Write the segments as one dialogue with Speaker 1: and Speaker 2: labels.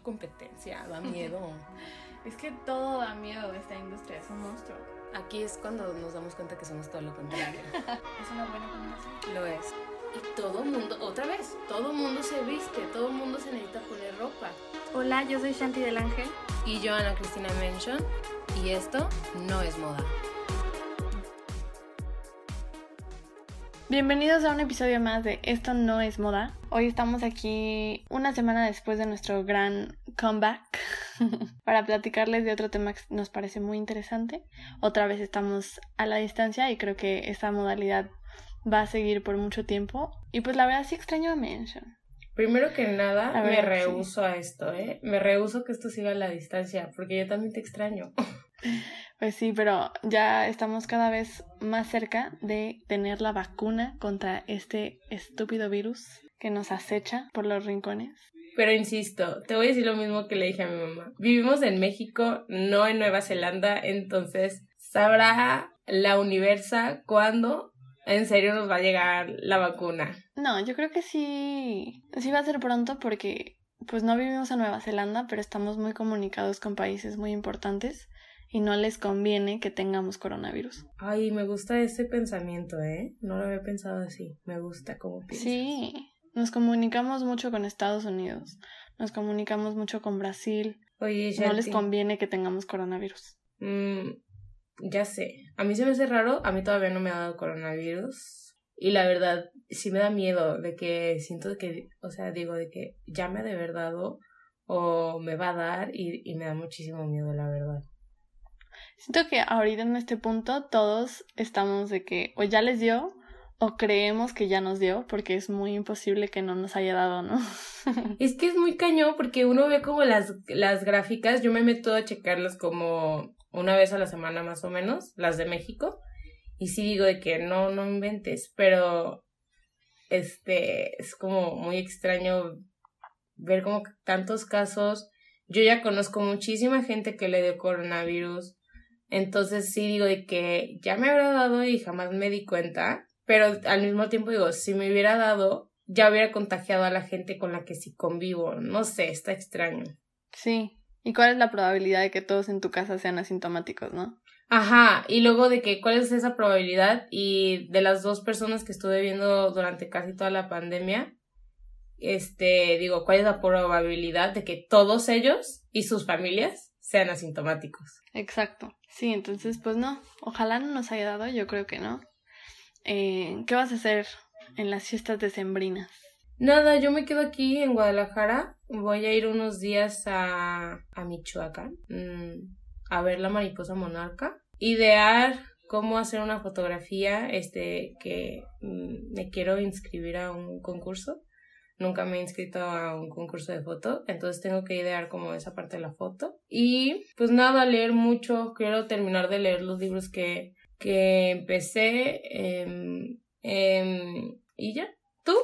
Speaker 1: mucha competencia, da miedo.
Speaker 2: es que todo da miedo esta industria, es un monstruo.
Speaker 1: Aquí es cuando nos damos cuenta que somos todo lo contrario.
Speaker 2: es una buena combinación.
Speaker 1: Lo es. Y todo mundo, otra vez, todo mundo se viste, todo mundo se necesita poner ropa.
Speaker 2: Hola, yo soy Shanti del Ángel.
Speaker 1: Y yo, Ana Cristina Mention. Y esto no es moda.
Speaker 2: Bienvenidos a un episodio más de Esto no es moda. Hoy estamos aquí una semana después de nuestro gran comeback para platicarles de otro tema que nos parece muy interesante. Otra vez estamos a la distancia y creo que esta modalidad va a seguir por mucho tiempo. Y pues la verdad sí extraño a Mention.
Speaker 1: Primero que nada, me rehuso a esto, ¿eh? Me rehuso que esto siga a la distancia, porque yo también te extraño.
Speaker 2: Pues sí, pero ya estamos cada vez más cerca de tener la vacuna contra este estúpido virus que nos acecha por los rincones.
Speaker 1: Pero insisto, te voy a decir lo mismo que le dije a mi mamá. Vivimos en México, no en Nueva Zelanda, entonces sabrá la universa cuándo en serio nos va a llegar la vacuna.
Speaker 2: No, yo creo que sí, sí va a ser pronto porque pues no vivimos en Nueva Zelanda, pero estamos muy comunicados con países muy importantes y no les conviene que tengamos coronavirus.
Speaker 1: Ay, me gusta ese pensamiento, ¿eh? No lo había pensado así. Me gusta cómo piensas.
Speaker 2: Sí, nos comunicamos mucho con Estados Unidos, nos comunicamos mucho con Brasil. Oye, No les conviene que tengamos coronavirus.
Speaker 1: Mm, ya sé. A mí se me hace raro, a mí todavía no me ha dado coronavirus. Y la verdad, sí me da miedo de que siento que, o sea, digo, de que ya me ha de haber dado o me va a dar y, y me da muchísimo miedo, la verdad.
Speaker 2: Siento que ahorita en este punto todos estamos de que o ya les dio o creemos que ya nos dio porque es muy imposible que no nos haya dado, ¿no?
Speaker 1: es que es muy cañón porque uno ve como las, las gráficas, yo me meto a checarlas como una vez a la semana más o menos, las de México, y sí digo de que no, no inventes, pero este es como muy extraño ver como tantos casos. Yo ya conozco muchísima gente que le dio coronavirus, entonces sí digo de que ya me habrá dado y jamás me di cuenta, pero al mismo tiempo digo, si me hubiera dado, ya hubiera contagiado a la gente con la que sí convivo. No sé, está extraño.
Speaker 2: Sí. ¿Y cuál es la probabilidad de que todos en tu casa sean asintomáticos, no?
Speaker 1: Ajá, y luego de que cuál es esa probabilidad y de las dos personas que estuve viendo durante casi toda la pandemia, este, digo, cuál es la probabilidad de que todos ellos y sus familias sean asintomáticos.
Speaker 2: Exacto. Sí, entonces, pues no, ojalá no nos haya dado, yo creo que no. Eh, ¿Qué vas a hacer en las fiestas decembrinas?
Speaker 1: Nada, yo me quedo aquí en Guadalajara. Voy a ir unos días a, a Michoacán mm, a ver la mariposa monarca. Idear cómo hacer una fotografía, este, que mm, me quiero inscribir a un concurso nunca me he inscrito a un concurso de foto, entonces tengo que idear como esa parte de la foto. Y pues nada, leer mucho, quiero terminar de leer los libros que, que empecé em, em, y ya. ¿Tú?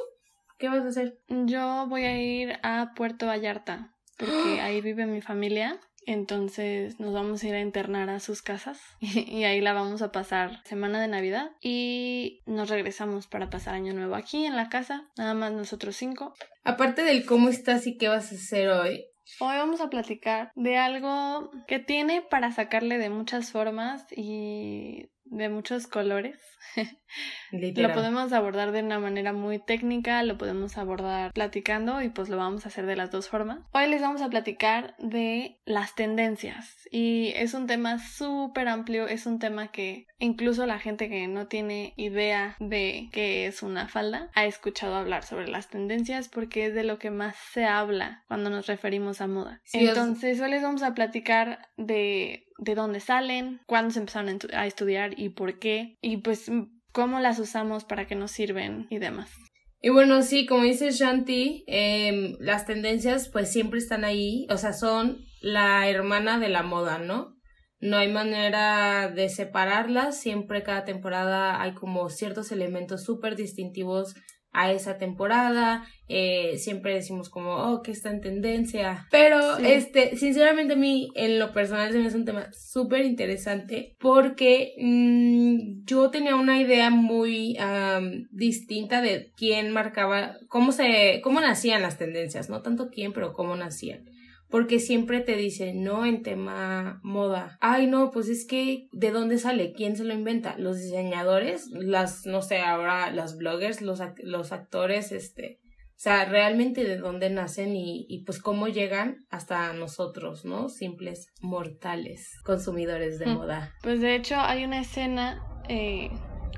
Speaker 1: ¿Qué vas a hacer?
Speaker 2: Yo voy a ir a Puerto Vallarta, porque ahí vive mi familia entonces nos vamos a ir a internar a sus casas y ahí la vamos a pasar semana de Navidad y nos regresamos para pasar año nuevo aquí en la casa, nada más nosotros cinco.
Speaker 1: Aparte del cómo estás y qué vas a hacer hoy.
Speaker 2: Hoy vamos a platicar de algo que tiene para sacarle de muchas formas y de muchos colores. lo podemos abordar de una manera muy técnica, lo podemos abordar platicando y pues lo vamos a hacer de las dos formas. Hoy les vamos a platicar de las tendencias y es un tema súper amplio, es un tema que incluso la gente que no tiene idea de qué es una falda ha escuchado hablar sobre las tendencias porque es de lo que más se habla cuando nos referimos a moda. Entonces hoy les vamos a platicar de de dónde salen, cuándo se empezaron a estudiar y por qué, y pues cómo las usamos para qué nos sirven y demás.
Speaker 1: Y bueno, sí, como dice Shanti, em, las tendencias pues siempre están ahí, o sea, son la hermana de la moda, ¿no? No hay manera de separarlas, siempre cada temporada hay como ciertos elementos súper distintivos a esa temporada, eh, siempre decimos como, oh, que está en tendencia, pero este, sinceramente a mí en lo personal se me hace un tema súper interesante porque mm, yo tenía una idea muy distinta de quién marcaba, cómo se, cómo nacían las tendencias, no tanto quién, pero cómo nacían. Porque siempre te dicen, no en tema moda. Ay, no, pues es que, ¿de dónde sale? ¿Quién se lo inventa? Los diseñadores, las, no sé, ahora las bloggers, los, los actores, este, o sea, realmente de dónde nacen y, y, pues cómo llegan hasta nosotros, ¿no? Simples mortales, consumidores de mm. moda.
Speaker 2: Pues de hecho hay una escena eh,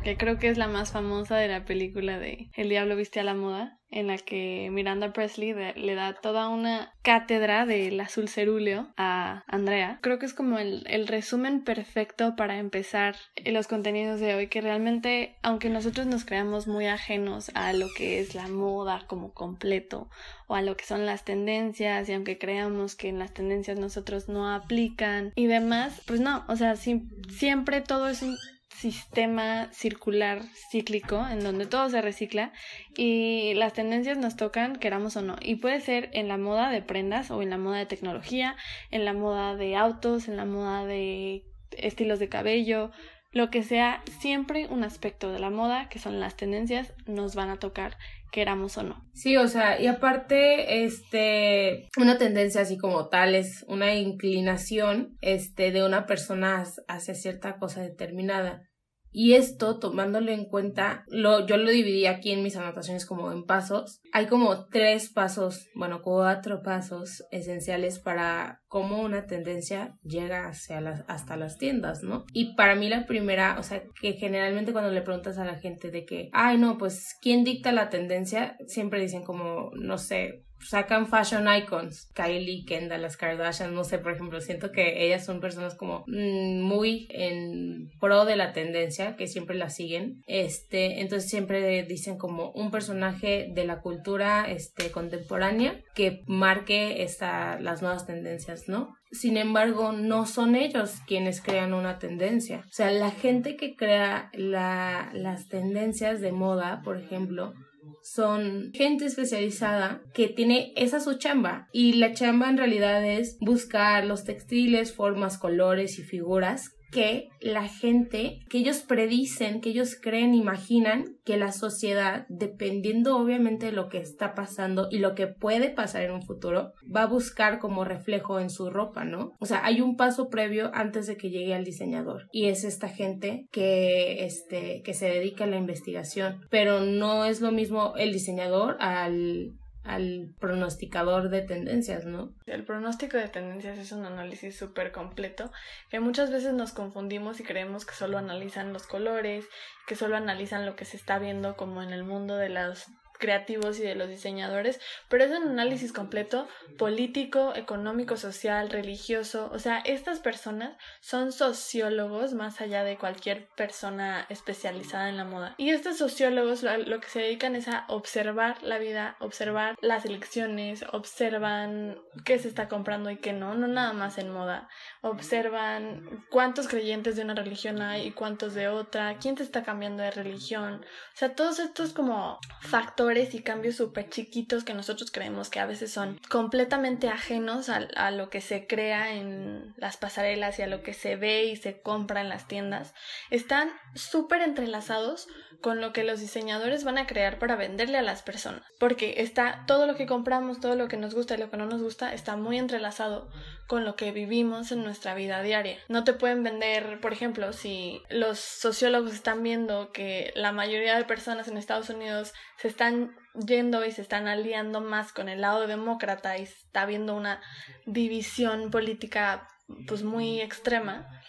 Speaker 2: que creo que es la más famosa de la película de El Diablo viste a la moda, en la que Miranda Presley le da toda una cátedra del azul cerúleo a Andrea. Creo que es como el, resumen perfecto para empezar los contenidos de hoy, que realmente, aunque nosotros nos creamos muy ajenos a lo que es la moda como completo o a lo que son las tendencias, y aunque creamos que en las tendencias nosotros no aplican y demás, pues no, o sea, siempre todo es un sistema circular cíclico en donde todo se recicla y las tendencias nos tocan queramos o no. Y puede ser en la moda de prendas o en la moda de tecnología, en la moda de autos, en la moda de estilos de cabello, lo que sea, siempre un aspecto de la moda que son las tendencias nos van a tocar queramos o no.
Speaker 1: Sí, o sea, y aparte, este, una tendencia así como tal es una inclinación, este, de una persona hacia cierta cosa determinada. Y esto, tomándolo en cuenta, lo, yo lo dividí aquí en mis anotaciones como en pasos. Hay como tres pasos, bueno, cuatro pasos esenciales para cómo una tendencia llega hacia las, hasta las tiendas, ¿no? Y para mí la primera, o sea, que generalmente cuando le preguntas a la gente de que, ay, no, pues, ¿quién dicta la tendencia? Siempre dicen como, no sé, sacan fashion icons, Kylie, Kendall, las Kardashian, no sé, por ejemplo, siento que ellas son personas como mm, muy en pro de la tendencia, que siempre la siguen, este, entonces siempre dicen como un personaje de la cultura, este, contemporánea que marque esta, las nuevas tendencias, ¿no? Sin embargo, no son ellos quienes crean una tendencia. O sea, la gente que crea la, las tendencias de moda, por ejemplo, son gente especializada que tiene esa su chamba. Y la chamba en realidad es buscar los textiles, formas, colores y figuras que la gente, que ellos predicen, que ellos creen, imaginan que la sociedad, dependiendo obviamente de lo que está pasando y lo que puede pasar en un futuro, va a buscar como reflejo en su ropa, ¿no? O sea, hay un paso previo antes de que llegue al diseñador y es esta gente que, este, que se dedica a la investigación, pero no es lo mismo el diseñador al al pronosticador de tendencias, ¿no?
Speaker 2: El pronóstico de tendencias es un análisis súper completo que muchas veces nos confundimos y creemos que solo analizan los colores, que solo analizan lo que se está viendo como en el mundo de las creativos y de los diseñadores, pero es un análisis completo político, económico, social, religioso, o sea, estas personas son sociólogos más allá de cualquier persona especializada en la moda. Y estos sociólogos lo que se dedican es a observar la vida, observar las elecciones, observan qué se está comprando y qué no, no nada más en moda, observan cuántos creyentes de una religión hay y cuántos de otra, quién se está cambiando de religión, o sea, todos estos como factores y cambios súper chiquitos que nosotros creemos que a veces son completamente ajenos a, a, lo que se crea en las pasarelas y a lo que se ve y se compra en las tiendas, están súper entrelazados con lo que los diseñadores van a crear para venderle a las personas. Porque está todo lo que compramos, todo lo que nos gusta y lo que no nos gusta, está muy entrelazado con lo que vivimos en nuestra vida diaria. No te pueden vender, por ejemplo, si los sociólogos están viendo que la mayoría de personas en Estados Unidos se están yendo y se están aliando más con el lado demócrata y está habiendo una división política pues muy extrema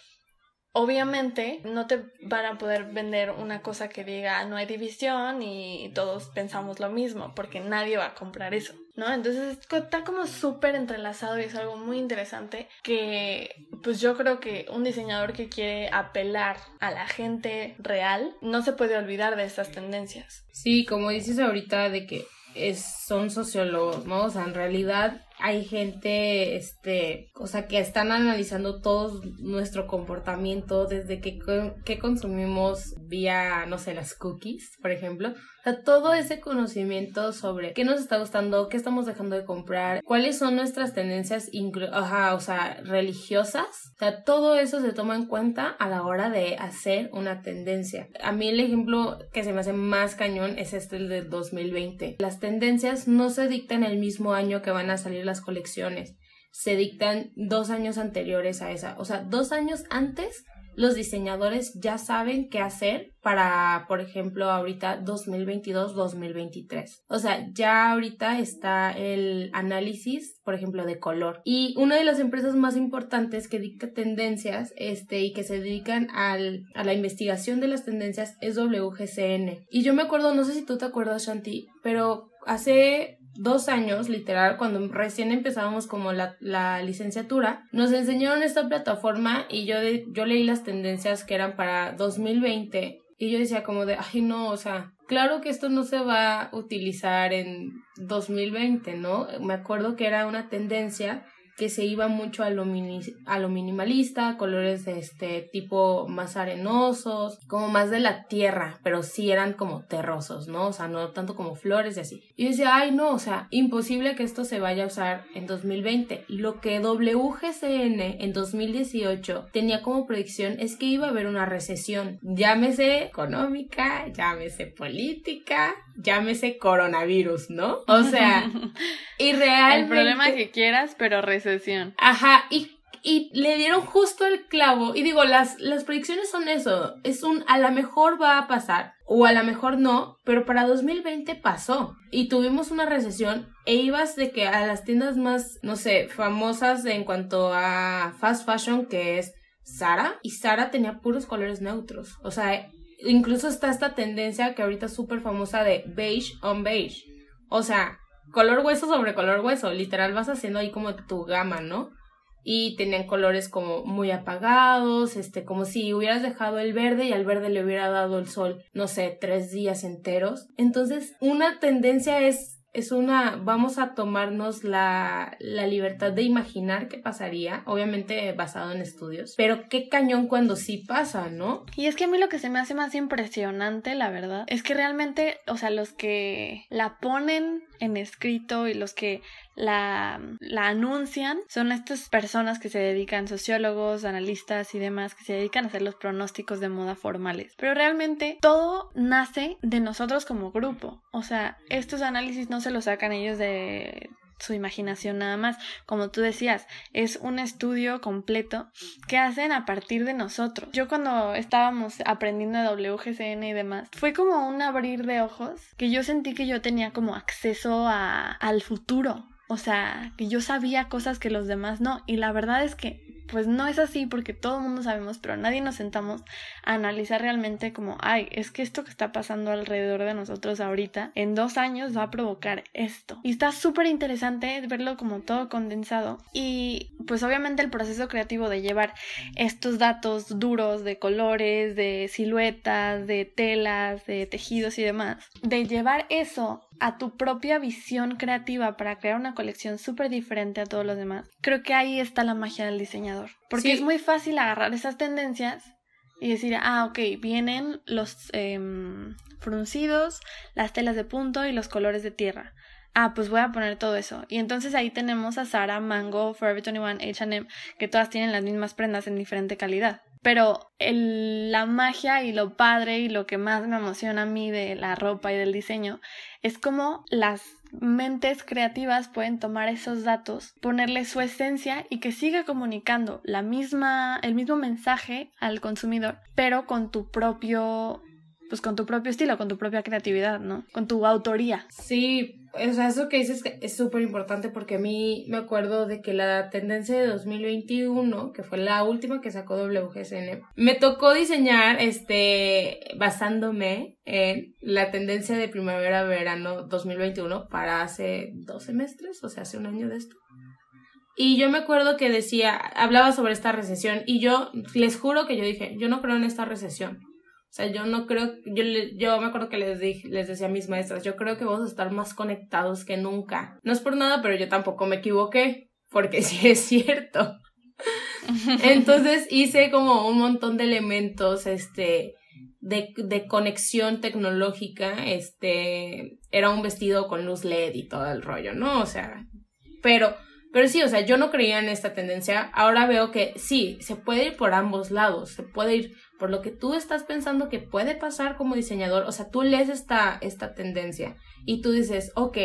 Speaker 2: Obviamente no te van a poder vender una cosa que diga no hay división y todos pensamos lo mismo, porque nadie va a comprar eso, ¿no? Entonces está como súper entrelazado y es algo muy interesante que pues yo creo que un diseñador que quiere apelar a la gente real no se puede olvidar de estas tendencias.
Speaker 1: Sí, como dices ahorita de que es, son sociólogos, ¿no? O sea, en realidad hay gente, este, o sea, que están analizando todo nuestro comportamiento desde que, que consumimos vía, no sé, las cookies, por ejemplo. O sea, todo ese conocimiento sobre qué nos está gustando, qué estamos dejando de comprar, cuáles son nuestras tendencias, ajá, o sea, religiosas. O sea, todo eso se toma en cuenta a la hora de hacer una tendencia. A mí el ejemplo que se me hace más cañón es este el del 2020. Las tendencias no se dictan el mismo año que van a salir las colecciones, se dictan dos años anteriores a esa. O sea, dos años antes los diseñadores ya saben qué hacer para, por ejemplo, ahorita 2022-2023. O sea, ya ahorita está el análisis, por ejemplo, de color. Y una de las empresas más importantes que dicta tendencias este, y que se dedican al, a la investigación de las tendencias es WGCN. Y yo me acuerdo, no sé si tú te acuerdas, Shanti, pero hace dos años, literal, cuando recién empezábamos como la, la, licenciatura, nos enseñaron esta plataforma y yo, yo leí las tendencias que eran para 2020 y yo decía como de, ay no, o sea, claro que esto no se va a utilizar en 2020, ¿no? Me acuerdo que era una tendencia que se iba mucho a lo, a lo minimalista, colores de este tipo más arenosos, como más de la tierra, pero sí eran como terrosos, ¿no? O sea, no tanto como flores y así. Y decía, ay no, o sea, imposible que esto se vaya a usar en 2020. Lo que WGCN en 2018 tenía como predicción es que iba a haber una recesión, llámese económica, llámese política, llámese coronavirus, ¿no? O sea, y realmente...
Speaker 2: El problema que quieras, pero recesión.
Speaker 1: Ajá, y, y le dieron justo el clavo. Y digo, las, las predicciones son eso. Es un a lo mejor va a pasar o a lo mejor no, pero para 2020 pasó y tuvimos una recesión e ibas de que a las tiendas más, no sé, famosas en cuanto a fast fashion que es Sara y Sara tenía puros colores neutros. O sea, incluso está esta tendencia que ahorita es súper famosa de beige on beige. O sea, color hueso sobre color hueso. Literal vas haciendo ahí como tu gama, ¿no? Y tenían colores como muy apagados, este, como si hubieras dejado el verde y al verde le hubiera dado el sol, no sé, tres días enteros. Entonces, una tendencia es es una, vamos a tomarnos la, la, libertad de imaginar qué pasaría, obviamente basado en estudios, pero qué cañón cuando sí pasa, ¿no?
Speaker 2: Y es que a mí lo que se me hace más impresionante, la verdad, es que realmente, o sea, los que la ponen en escrito y los que la, anuncian son estas personas que se dedican, sociólogos, analistas y demás, que se dedican a hacer los pronósticos de moda formales. Pero realmente todo nace de nosotros como grupo. O sea, estos análisis no se los sacan ellos de su imaginación nada más. Como tú decías, es un estudio completo que hacen a partir de nosotros. Yo cuando estábamos aprendiendo de WGCN y demás, fue como un abrir de ojos que yo sentí que yo tenía como acceso a, al futuro. O sea, que yo sabía cosas que los demás no. Y la verdad es que pues no es así porque todo el mundo sabemos, pero nadie nos sentamos a analizar realmente como, ay, es que esto que está pasando alrededor de nosotros ahorita, en dos años va a provocar esto. Y está súper interesante verlo como todo condensado. Y pues obviamente el proceso creativo de llevar estos datos duros de colores, de siluetas, de telas, de tejidos y demás, de llevar eso a tu propia visión creativa para crear una colección súper diferente a todos los demás, creo que ahí está la magia del diseñador. Porque es muy fácil agarrar esas tendencias y decir, ah, ok, vienen los em, fruncidos, las telas de punto y los colores de tierra. Ah, pues voy a poner todo eso. Y entonces ahí tenemos a Sara, Mango, Forever 21, H&M, que todas tienen las mismas prendas en diferente calidad. Pero la magia y lo padre y lo que más me emociona a mí de la ropa y del diseño es como las mentes creativas pueden tomar esos datos, ponerle su esencia y que siga comunicando la misma, el mismo mensaje al consumidor, pero con tu propio pues con tu propio estilo, con tu propia creatividad, ¿no? Con tu autoría.
Speaker 1: Sí, o sea, eso que dices es súper importante porque a mí me acuerdo de que la tendencia de 2021, que fue la última que sacó WGSN, me tocó diseñar, este, basándome en la tendencia de primavera-verano 2021 para hace dos semestres, o sea, hace un año de esto. Y yo me acuerdo que decía, hablaba sobre esta recesión y yo les juro que yo dije, yo no creo en esta recesión. O sea, yo no creo, yo, yo me acuerdo que les, dije, les decía a mis maestras, yo creo que vamos a estar más conectados que nunca. No es por nada, pero yo tampoco me equivoqué, porque sí es cierto. Entonces hice como un montón de elementos, este, de, de conexión tecnológica, este, era un vestido con luz LED y todo el rollo, ¿no? O sea, pero, pero sí, o sea, yo no creía en esta tendencia. Ahora veo que sí, se puede ir por ambos lados, se puede ir por lo que tú estás pensando que puede pasar como diseñador, o sea, tú lees esta, esta tendencia y tú dices, ok,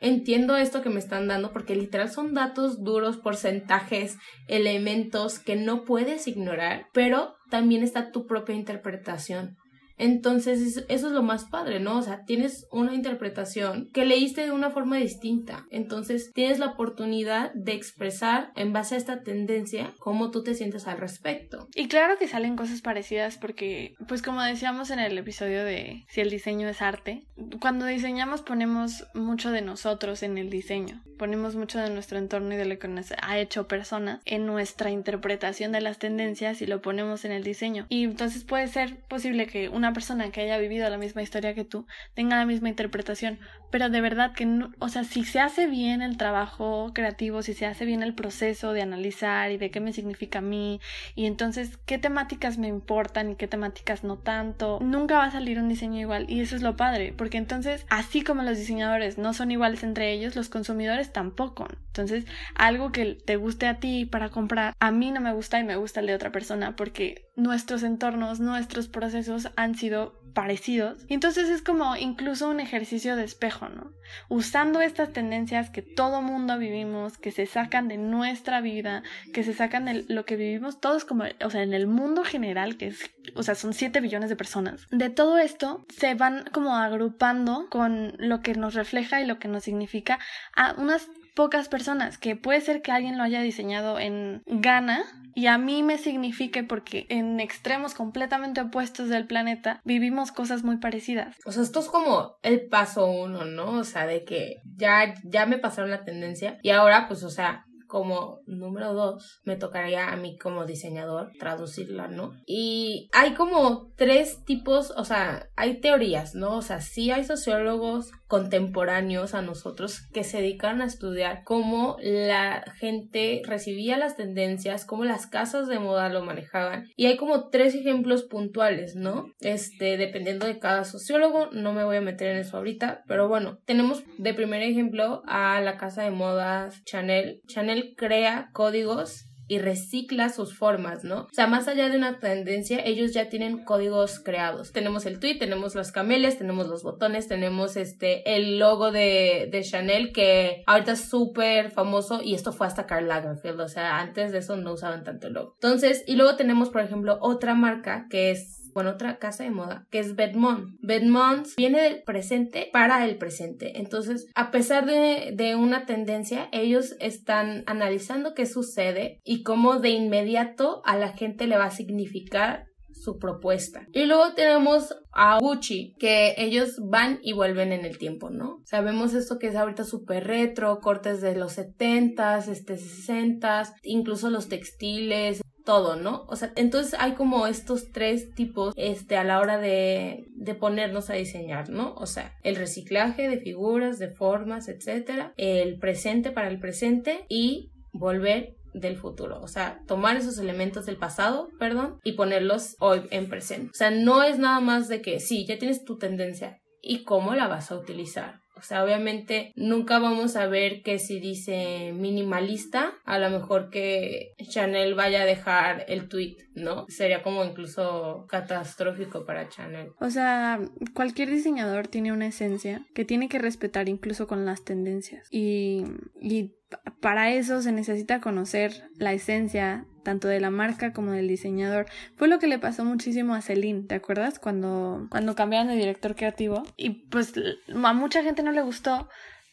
Speaker 1: entiendo esto que me están dando porque literal son datos duros, porcentajes, elementos que no puedes ignorar, pero también está tu propia interpretación. Entonces, eso es lo más padre, ¿no? O sea, tienes una interpretación que leíste de una forma distinta. Entonces, tienes la oportunidad de expresar en base a esta tendencia cómo tú te sientes al respecto.
Speaker 2: Y claro que salen cosas parecidas porque, pues como decíamos en el episodio de si el diseño es arte, cuando diseñamos ponemos mucho de nosotros en el diseño, ponemos mucho de nuestro entorno y de lo que nos ha hecho persona en nuestra interpretación de las tendencias y lo ponemos en el diseño. Y entonces puede ser posible que una persona que haya vivido la misma historia que tú tenga la misma interpretación, pero de verdad que no, o sea, si se hace bien el trabajo creativo, si se hace bien el proceso de analizar y de qué me significa a mí, y entonces qué temáticas me importan y qué temáticas no tanto, nunca va a salir un diseño igual y eso es lo padre, porque entonces, así como los diseñadores no son iguales entre ellos, los consumidores tampoco. Entonces, algo que te guste a ti para comprar, a mí no me gusta y me gusta el de otra persona porque nuestros entornos, nuestros procesos han sido parecidos. Entonces es como incluso un ejercicio de espejo, ¿no? Usando estas tendencias que todo mundo vivimos, que se sacan de nuestra vida, que se sacan de lo que vivimos todos como, o sea, en el mundo general, que es, o sea, son 7 billones de personas. De todo esto se van como agrupando con lo que nos refleja y lo que nos significa a unas pocas personas, que puede ser que alguien lo haya diseñado en Ghana y a mí me signifique porque en extremos completamente opuestos del planeta vivimos cosas muy parecidas.
Speaker 1: O sea, esto es como el paso uno, ¿no? O sea, de que ya, ya me pasaron la tendencia y ahora pues, o sea, como número dos, me tocaría a mí como diseñador traducirla, ¿no? Y hay como tres tipos, o sea, hay teorías, ¿no? O sea, sí hay sociólogos contemporáneos a nosotros que se dedican a estudiar cómo la gente recibía las tendencias, cómo las casas de moda lo manejaban. Y hay como tres ejemplos puntuales, ¿no? Este, dependiendo de cada sociólogo, no me voy a meter en eso ahorita, pero bueno, tenemos de primer ejemplo a la casa de modas Chanel. Chanel crea códigos y recicla sus formas, ¿no? O sea, más allá de una tendencia, ellos ya tienen códigos creados. Tenemos el tweet, tenemos las cameles, tenemos los botones, tenemos este, el logo de, de Chanel que ahorita es súper famoso y esto fue hasta Karl Lagerfeld, o sea, antes de eso no usaban tanto el logo. Entonces, y luego tenemos, por ejemplo, otra marca que es bueno, otra casa de moda, que es Bedmont. Bedmont viene del presente para el presente. Entonces, a pesar de, de una tendencia, ellos están analizando qué sucede y cómo de inmediato a la gente le va a significar su propuesta. Y luego tenemos a Gucci, que ellos van y vuelven en el tiempo, ¿no? Sabemos esto que es ahorita súper retro, cortes de los 70s, este 60s, incluso los textiles, todo, ¿no? O sea, entonces hay como estos tres tipos este, a la hora de, de ponernos a diseñar, ¿no? O sea, el reciclaje de figuras, de formas, etcétera, el presente para el presente y volver del futuro, o sea, tomar esos elementos del pasado, perdón, y ponerlos hoy en presente. O sea, no es nada más de que sí, ya tienes tu tendencia y cómo la vas a utilizar. O sea, obviamente nunca vamos a ver que si dice minimalista, a lo mejor que Chanel vaya a dejar el tweet, ¿no? Sería como incluso catastrófico para Chanel.
Speaker 2: O sea, cualquier diseñador tiene una esencia que tiene que respetar incluso con las tendencias. Y, y para eso se necesita conocer la esencia tanto de la marca como del diseñador. Fue lo que le pasó muchísimo a Celine, ¿te acuerdas? Cuando, cuando cambiaron de director creativo. Y pues a mucha gente no le gustó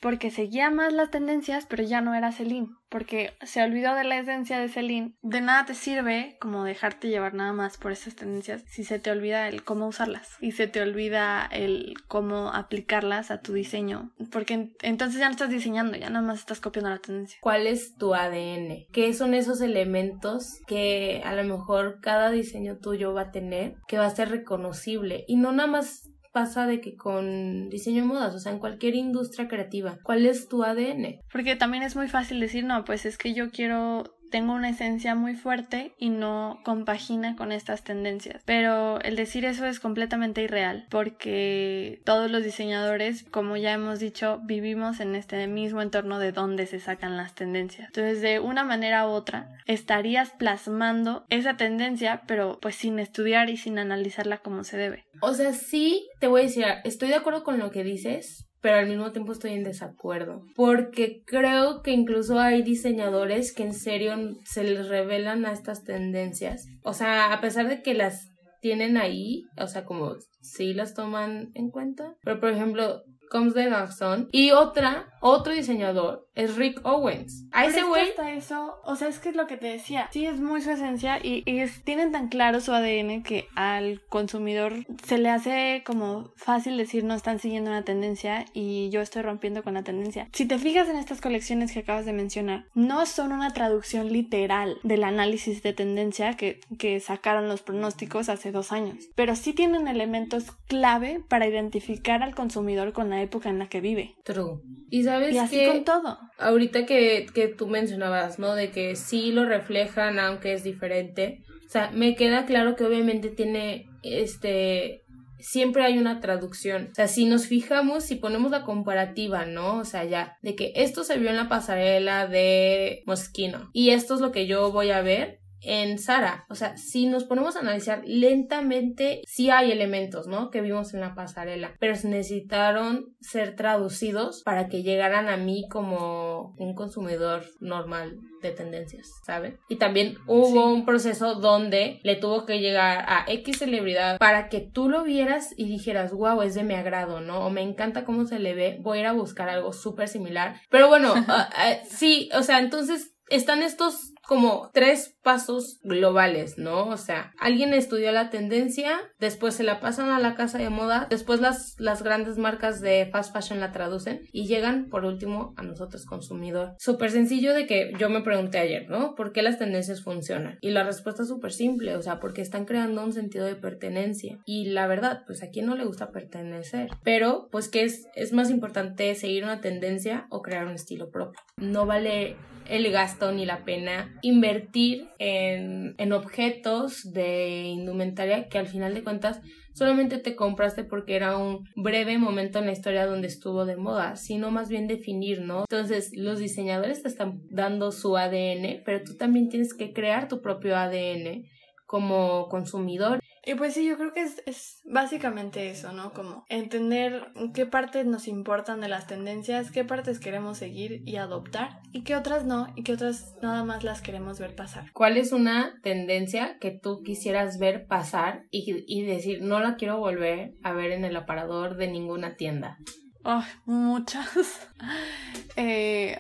Speaker 2: porque seguía más las tendencias, pero ya no era Celine, porque se olvidó de la esencia de Celine. De nada te sirve como dejarte llevar nada más por esas tendencias si se te olvida el cómo usarlas y se te olvida el cómo aplicarlas a tu diseño, porque entonces ya no estás diseñando, ya nada más estás copiando la tendencia.
Speaker 1: ¿Cuál es tu ADN? ¿Qué son esos elementos que a lo mejor cada diseño tuyo va a tener, que va a ser reconocible y no nada más pasa de que con diseño de modas, o sea, en cualquier industria creativa, ¿cuál es tu ADN?
Speaker 2: Porque también es muy fácil decir, no, pues es que yo quiero tengo una esencia muy fuerte y no compagina con estas tendencias. Pero el decir eso es completamente irreal porque todos los diseñadores, como ya hemos dicho, vivimos en este mismo entorno de donde se sacan las tendencias. Entonces, de una manera u otra, estarías plasmando esa tendencia, pero pues sin estudiar y sin analizarla como se debe.
Speaker 1: O sea, sí, te voy a decir, estoy de acuerdo con lo que dices, pero al mismo tiempo estoy en desacuerdo. Porque creo que incluso hay diseñadores que en serio se les revelan a estas tendencias. O sea, a pesar de que las tienen ahí, o sea, como sí las toman en cuenta. Pero por ejemplo, Comes de Garçon. Y otra, otro diseñador, es Rick Owens.
Speaker 2: A ese güey. eso, o sea, es que es lo que te decía. Sí, es muy su esencia y, es, tienen tan claro su ADN que al consumidor se le hace como fácil decir no están siguiendo una tendencia y yo estoy rompiendo con la tendencia. Si te fijas en estas colecciones que acabas de mencionar, no son una traducción literal del análisis de tendencia que, que sacaron los pronósticos hace dos años, pero sí tienen elementos clave para identificar al consumidor con la época en la que vive.
Speaker 1: True. Y sabes
Speaker 2: y así con todo.
Speaker 1: Ahorita que, que tú mencionabas, ¿no? De que sí lo reflejan, aunque es diferente. O sea, me queda claro que obviamente tiene este siempre hay una traducción. O sea, si nos fijamos, si ponemos la comparativa, ¿no? O sea, ya, de que esto se vio en la pasarela de Moschino y esto es lo que yo voy a ver, en Sara. O sea, si nos ponemos a analizar lentamente, sí hay elementos, ¿no? Que vimos en la pasarela, pero necesitaron ser traducidos para que llegaran a mí como un consumidor normal de tendencias, ¿saben? Y también hubo un proceso donde le tuvo que llegar a X celebridad para que tú lo vieras y dijeras, wow, es de mi agrado, ¿no? O me encanta cómo se le ve, voy a ir a buscar algo súper similar. Pero bueno, ah, ah, sí, o sea, entonces están estos como tres pasos globales, ¿no? O sea, alguien estudió la tendencia, después se la pasan a la casa de moda, después las, las grandes marcas de fast fashion la traducen y llegan por último a nosotros consumidor. Súper sencillo de que yo me pregunté ayer, ¿no? ¿Por qué las tendencias funcionan? Y la respuesta es súper simple, o sea, porque están creando un sentido de pertenencia. Y la verdad, pues a quién no le gusta pertenecer. Pero, pues que es, es más importante seguir una tendencia o crear un estilo propio. No vale el gasto ni la pena invertir en, en objetos de indumentaria que al final de cuentas solamente te compraste porque era un breve momento en la historia donde estuvo de moda, sino más bien definir, ¿no? Entonces, los diseñadores te están dando su ADN, pero tú también tienes que crear tu propio ADN como consumidor
Speaker 2: y pues sí, yo creo que es, es, básicamente eso, ¿no? Como entender qué partes nos importan de las tendencias, qué partes queremos seguir y adoptar y qué otras no y qué otras nada más las queremos ver pasar.
Speaker 1: ¿Cuál es una tendencia que tú quisieras ver pasar y, y decir no la quiero volver a ver en el aparador de ninguna tienda?
Speaker 2: Oh, muchas. eh,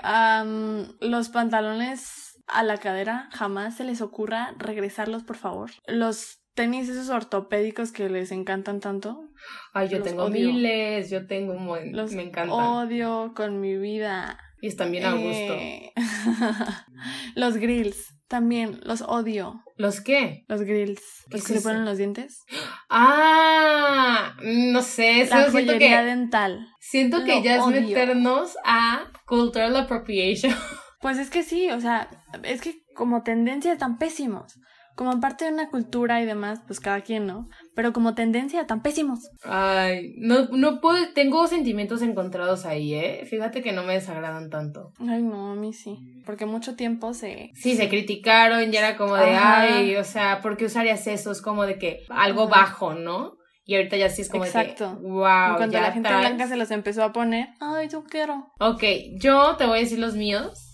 Speaker 2: los pantalones a la cadera, jamás se les ocurra regresarlos, por favor. Los tenis esos ortopédicos que les encantan tanto.
Speaker 1: Ay, yo tengo miles, yo tengo un buen, los me encantan.
Speaker 2: Odio con mi vida.
Speaker 1: Y están bien a gusto. Eh,
Speaker 2: los grills, también los odio.
Speaker 1: ¿Los qué?
Speaker 2: Los grills. ¿Los que se ponen los dientes?
Speaker 1: Ah, no sé, eso
Speaker 2: La joyería dental.
Speaker 1: Siento que ya es meternos a cultural appropriation.
Speaker 2: Pues es que sí, o sea, es que como tendencia están pésimos como parte de una cultura y demás, pues cada quien, ¿no? Pero como tendencia, tan pésimos.
Speaker 1: Ay, no, no puedo, tengo sentimientos encontrados ahí, ¿eh? Fíjate que no me desagradan tanto.
Speaker 2: Ay, no, a mí sí. Porque mucho tiempo se...
Speaker 1: Sí, se criticaron y era como de, ay, o sea, ¿por qué usarías eso? Es como de que algo bajo, ¿no? Y ahorita ya sí es como
Speaker 2: Exacto.
Speaker 1: de que, wow.
Speaker 2: cuando la gente blanca se los empezó a poner, ay, yo quiero.
Speaker 1: Ok, yo te voy a decir los míos,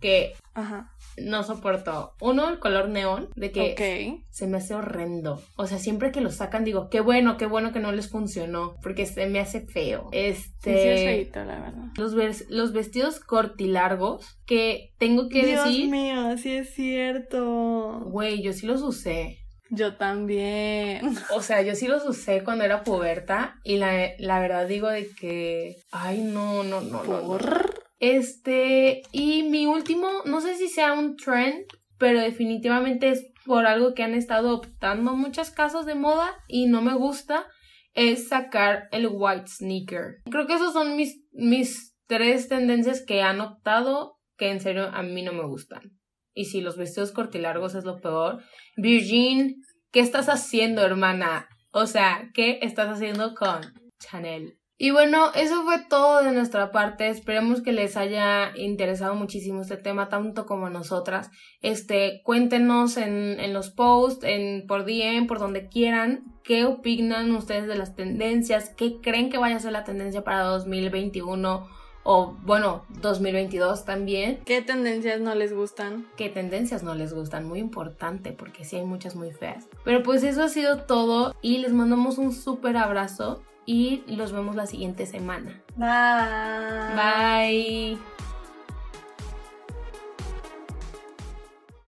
Speaker 1: que Ajá no soporto. Uno, el color neón, de que se me hace horrendo. O sea, siempre que lo sacan digo, qué bueno, qué bueno que no les funcionó, porque se me hace feo. Este...
Speaker 2: Sí, la verdad.
Speaker 1: Los, los vestidos cortilargos, que tengo que decir...
Speaker 2: Dios mío, sí es cierto.
Speaker 1: Güey, yo sí los usé.
Speaker 2: Yo también.
Speaker 1: O sea, yo sí los usé cuando era puberta y la, la verdad digo de que, ay, no, no, no, ¿Por? Este, y mi último, no sé si sea un trend, pero definitivamente es por algo que han estado optando muchas casas de moda y no me gusta, es sacar el white sneaker. Creo que esos son mis, mis tres tendencias que han optado que en serio a mí no me gustan. Y si los vestidos cortilargos es lo peor. Virgin, ¿qué estás haciendo, hermana? O sea, ¿qué estás haciendo con Chanel? Y bueno, eso fue todo de nuestra parte. Esperemos que les haya interesado muchísimo este tema, tanto como nosotras. Este, cuéntenos en, en los posts, en, por DM, por donde quieran, qué opinan ustedes de las tendencias, qué creen que vaya a ser la tendencia para 2021 o bueno, 2022 también.
Speaker 2: ¿Qué tendencias no les gustan?
Speaker 1: ¿Qué tendencias no les gustan? Muy importante porque sí hay muchas muy feas. Pero pues eso ha sido todo y les mandamos un súper abrazo y los vemos la siguiente semana.
Speaker 2: Bye.
Speaker 1: Bye.